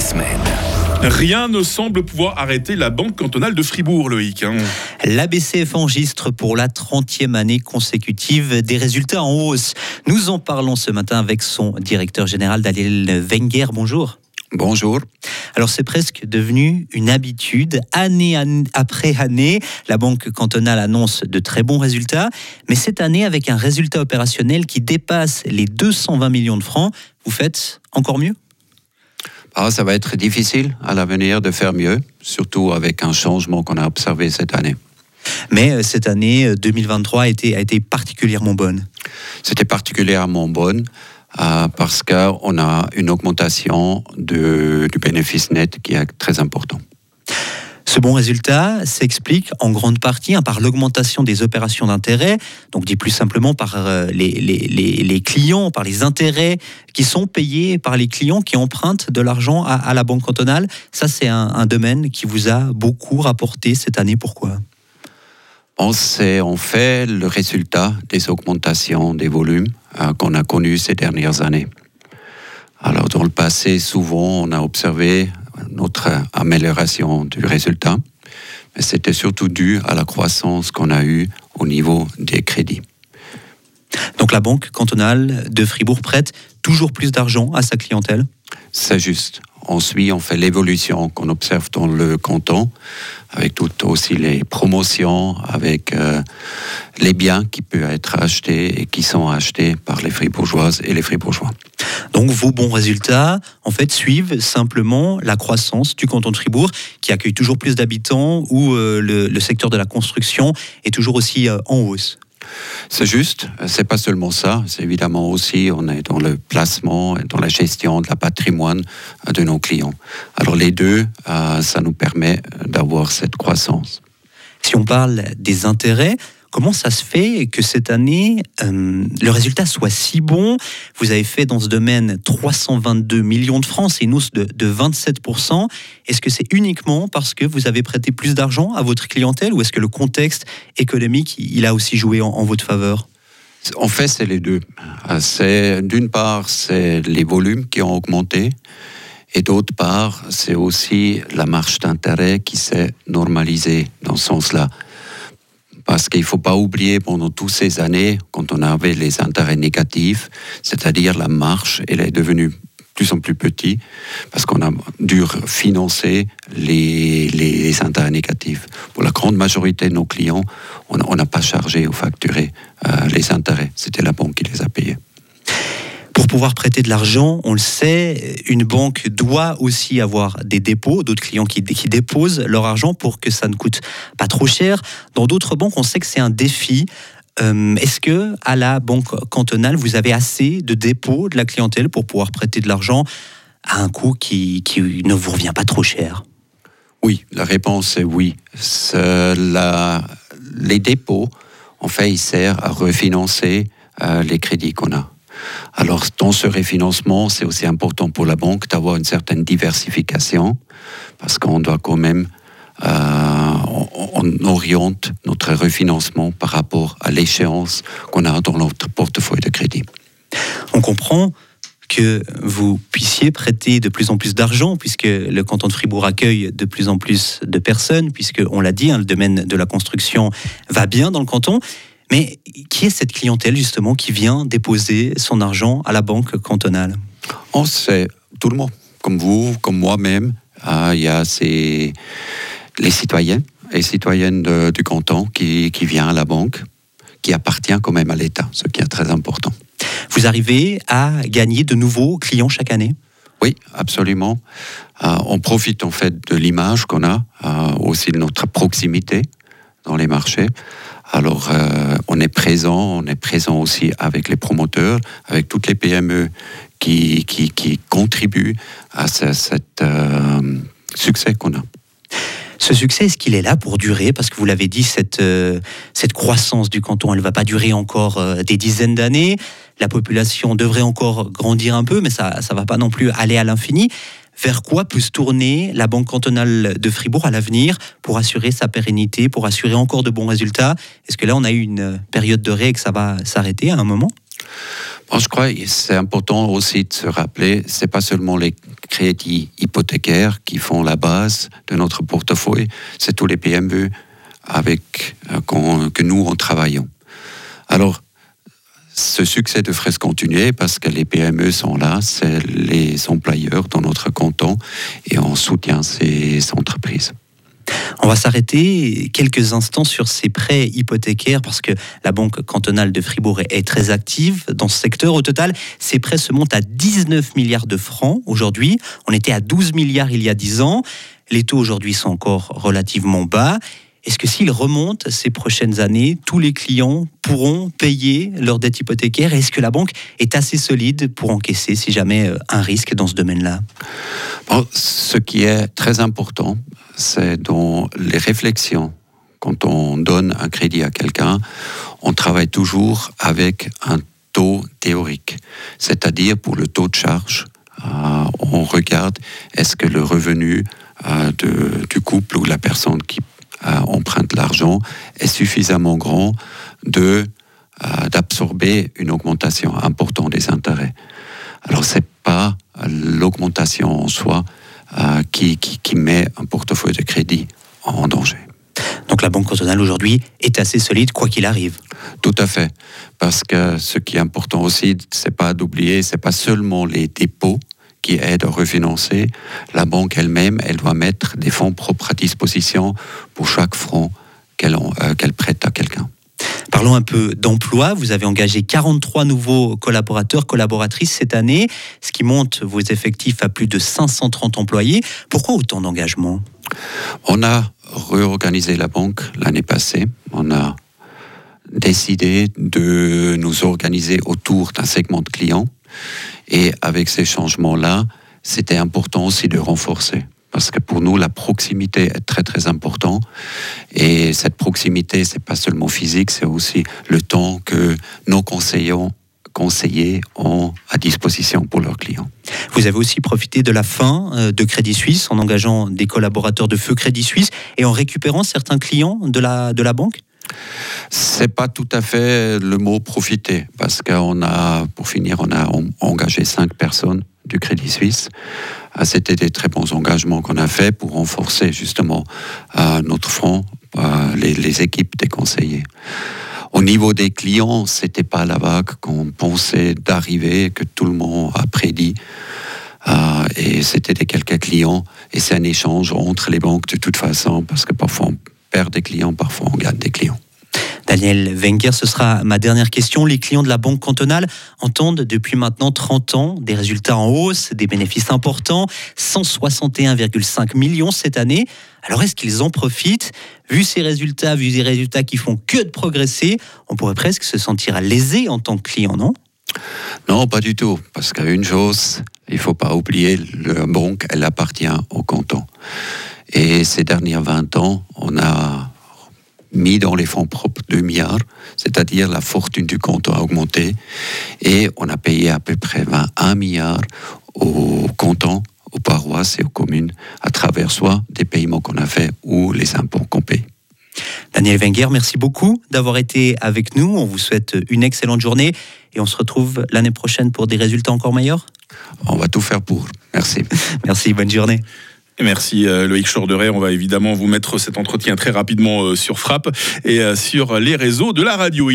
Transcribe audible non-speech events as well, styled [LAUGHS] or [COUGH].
la semaine. Rien ne semble pouvoir arrêter la Banque cantonale de Fribourg, Loïc. hein. L'ABCF enregistre pour la 30e année consécutive des résultats en hausse. Nous en parlons ce matin avec son directeur général, Daniel Wenger. Bonjour. Bonjour. Alors c'est presque devenu une habitude. Année an- après année, la Banque cantonale annonce de très bons résultats. Mais cette année, avec un résultat opérationnel qui dépasse les 220 millions de francs, vous faites encore mieux? Ah, ça va être difficile à l'avenir de faire mieux, surtout avec un changement qu'on a observé cette année. Mais euh, cette année euh, 2023 a été, a été particulièrement bonne. C'était particulièrement bonne euh, parce qu'on a une augmentation de- du bénéfice net qui est très important. Ce bon résultat s'explique en grande partie hein, par l'augmentation des opérations d'intérêt, donc dit plus simplement par euh, les, clients, par les intérêts qui sont payés par les clients qui empruntent de l'argent à, la Banque cantonale. Ça, c'est un, domaine qui vous a beaucoup rapporté cette année. Pourquoi? On en fait le résultat des augmentations des volumes euh, qu'on a connus ces dernières années. Alors dans le passé, souvent, on a observé notre amélioration du résultat, mais c'était surtout dû à la croissance qu'on a eue au niveau des crédits. Donc la Banque cantonale de Fribourg prête toujours plus d'argent à sa clientèle? C'est juste. Ensuite, on fait l'évolution qu'on observe dans le canton, avec toutes aussi les promotions, avec euh, les biens qui peuvent être achetés et qui sont achetés par les fribourgeoises et les fribourgeois. Donc vos bons résultats, en fait, suivent simplement la croissance du canton de Fribourg, qui accueille toujours plus d'habitants, où euh, le, le secteur de la construction est toujours aussi euh, en hausse. C'est juste, c'est pas seulement ça, c'est évidemment aussi, on est dans le placement et dans la gestion de la patrimoine euh, de nos clients. Alors les deux, euh, ça nous permet d'avoir cette croissance. Si on parle des intérêts, comment ça se fait que cette année, euh, le résultat soit si bon? Vous avez fait dans ce domaine 322 millions de francs, c'est une hausse de, de 27%. Est-ce que c'est uniquement parce que vous avez prêté plus d'argent à votre clientèle ou est-ce que le contexte économique, il a aussi joué en, en votre faveur? En fait, c'est les deux. C'est d'une part, c'est les volumes qui ont augmenté, et d'autre part, c'est aussi la marge d'intérêt qui s'est normalisée dans ce sens-là. Parce qu'il ne faut pas oublier, pendant toutes ces années, quand on avait les intérêts négatifs, c'est-à-dire la marge, elle est devenue de plus en plus petite, parce qu'on a dû financer les, intérêts négatifs. Pour la grande majorité de nos clients, on on n'a pas chargé ou facturé euh, les intérêts. C'était la banque qui les a payés. Pour pouvoir prêter de l'argent, on le sait, une banque doit aussi avoir des dépôts, d'autres clients qui, déposent leur argent pour que ça ne coûte pas trop cher. Dans d'autres banques, on sait que c'est un défi. Euh, Est-ce que à la banque cantonale, vous avez assez de dépôts de la clientèle pour pouvoir prêter de l'argent à un coût qui, ne vous revient pas trop cher? Oui, la réponse est oui. Les dépôts, en fait, ils servent à refinancer euh, les crédits qu'on a. Alors, dans ce refinancement, c'est aussi important pour la banque d'avoir une certaine diversification, parce qu'on doit quand même, euh, on, oriente notre refinancement par rapport à l'échéance qu'on a dans notre portefeuille de crédit. On comprend que vous puissiez prêter de plus en plus d'argent, puisque le canton de Fribourg accueille de plus en plus de personnes, puisque, on l'a dit, hein, le domaine de la construction va bien dans le canton. Mais qui est cette clientèle, justement, qui vient déposer son argent à la banque cantonale? On sait, tout le monde, comme vous, comme moi-même, ah, il y a ces, les citoyens et citoyennes de- du canton qui, qui viennent à la banque, qui appartient quand même à l'État, ce qui est très important. Vous arrivez à gagner de nouveaux clients chaque année? Oui, absolument. Euh, on profite en fait de l'image qu'on a, euh, aussi de notre proximité dans les marchés. Alors, euh, on est présent, on est présent aussi avec les promoteurs, avec toutes les PME qui, contribuent à ce euh, succès qu'on a. Ce succès, est-ce qu'il est là pour durer? Parce que vous l'avez dit, cette, euh, croissance du canton, elle ne va pas durer encore des dizaines d'années. La population devrait encore grandir un peu, mais ça ne va pas non plus aller à l'infini. Vers quoi peut se tourner la Banque cantonale de Fribourg à l'avenir pour assurer sa pérennité, pour assurer encore de bons résultats? Est-ce que là, on a eu une période de ré que ça va s'arrêter à un moment? Bon, je crois que c'est important aussi de se rappeler, c'est pas seulement les crédits hypothécaires qui font la base de notre portefeuille. C'est tous les PME avec euh, que nous en travaillons. Alors, ce succès devrait se continuer parce que les PME sont là, c'est les employeurs dans notre canton et on soutient ces entreprises. On va s'arrêter quelques instants sur ces prêts hypothécaires parce que la Banque cantonale de Fribourg est très active dans ce secteur. Au total, ces prêts se montent à 19 milliards de francs aujourd'hui. On était à 12 milliards il y a 10 ans. Les taux aujourd'hui sont encore relativement bas. Est-ce que s'ils remontent ces prochaines années, tous les clients pourront payer leur dette hypothécaire Est-ce que la banque est assez solide pour encaisser si jamais euh, un risque dans ce domaine-là? Ce qui est très important, c'est dans les réflexions. Quand on donne un crédit à quelqu'un, on travaille toujours avec un taux théorique, c'est-à-dire pour le taux de charge. Euh, on regarde est-ce que le revenu euh, du couple ou la personne qui emprunte l'argent est suffisamment grand de d'absorber une augmentation importante des intérêts. Alors c'est pas l'augmentation en soi euh, qui, qui, met un portefeuille de crédit en danger. Donc la Banque cantonale aujourd'hui est assez solide quoi qu'il arrive. Tout à fait, parce que ce qui est important aussi, c'est pas d'oublier, c'est pas seulement les dépôts qui aident à refinancer. La banque elle-même, elle doit mettre des fonds propres à disposition pour chaque franc qu'elle euh, qu'elle prête à quelqu'un. Parlons un peu d'emploi. Vous avez engagé 43 nouveaux collaborateurs, collaboratrices cette année, ce qui monte vos effectifs à plus de 530 employés. Pourquoi autant d'engagement On a réorganisé la banque l'année passée. On a décidé de nous organiser autour d'un segment de clients. Et avec ces changements-là, c'était important aussi de renforcer parce que pour nous, la proximité est très très important. Et cette proximité, c'est pas seulement physique, c'est aussi le temps que nos conseillers conseillers ont à disposition pour leurs clients. Vous avez aussi profité de la fin euh, de Crédit Suisse en engageant des collaborateurs de feu Crédit Suisse et en récupérant certains clients de la, de la banque? C'est pas tout à fait le mot profiter, parce qu'on a, pour finir, on a engagé cinq personnes du Crédit Suisse. Ah, c'était des très bons engagements qu'on a faits pour renforcer justement notre front, les, équipes des conseillers. Au niveau des clients, c'était pas la vague qu'on pensait d'arriver, que tout le monde a prédit. Euh, et c'était des quelques clients. Et c'est un échange entre les banques de toute façon, parce que parfois perd des clients, parfois on gagne des clients. Daniel Wenger, ce sera ma dernière question. Les clients de la Banque cantonale entendent depuis maintenant 30 ans des résultats en hausse, des bénéfices importants, 161,5 millions cette année. Alors est-ce qu'ils en profitent? Vu ces résultats, vu ces résultats qui font que de progresser, on pourrait presque se sentir lésé en tant que client, non? Non, pas du tout. Parce qu'une chose, il ne faut pas oublier, la banque, elle appartient au canton. Et ces dernières 20 ans, on a mis dans les fonds propres 2 milliards, c'est-à-dire la fortune du canton a augmenté et on a payé à peu près 21 milliards aux cantons, aux paroisses et aux communes à travers soit des paiements qu'on a fait ou les impôts qu'on paye. Daniel Wenger, merci beaucoup d'avoir été avec nous. On vous souhaite une excellente journée et on se retrouve l'année prochaine pour des résultats encore meilleurs. On va tout faire pour. Merci. [LAUGHS] merci, bonne journée. Merci euh, Loïc Chorderet. On va évidemment vous mettre cet entretien très rapidement euh, sur Frappe et euh, sur les réseaux de la radio.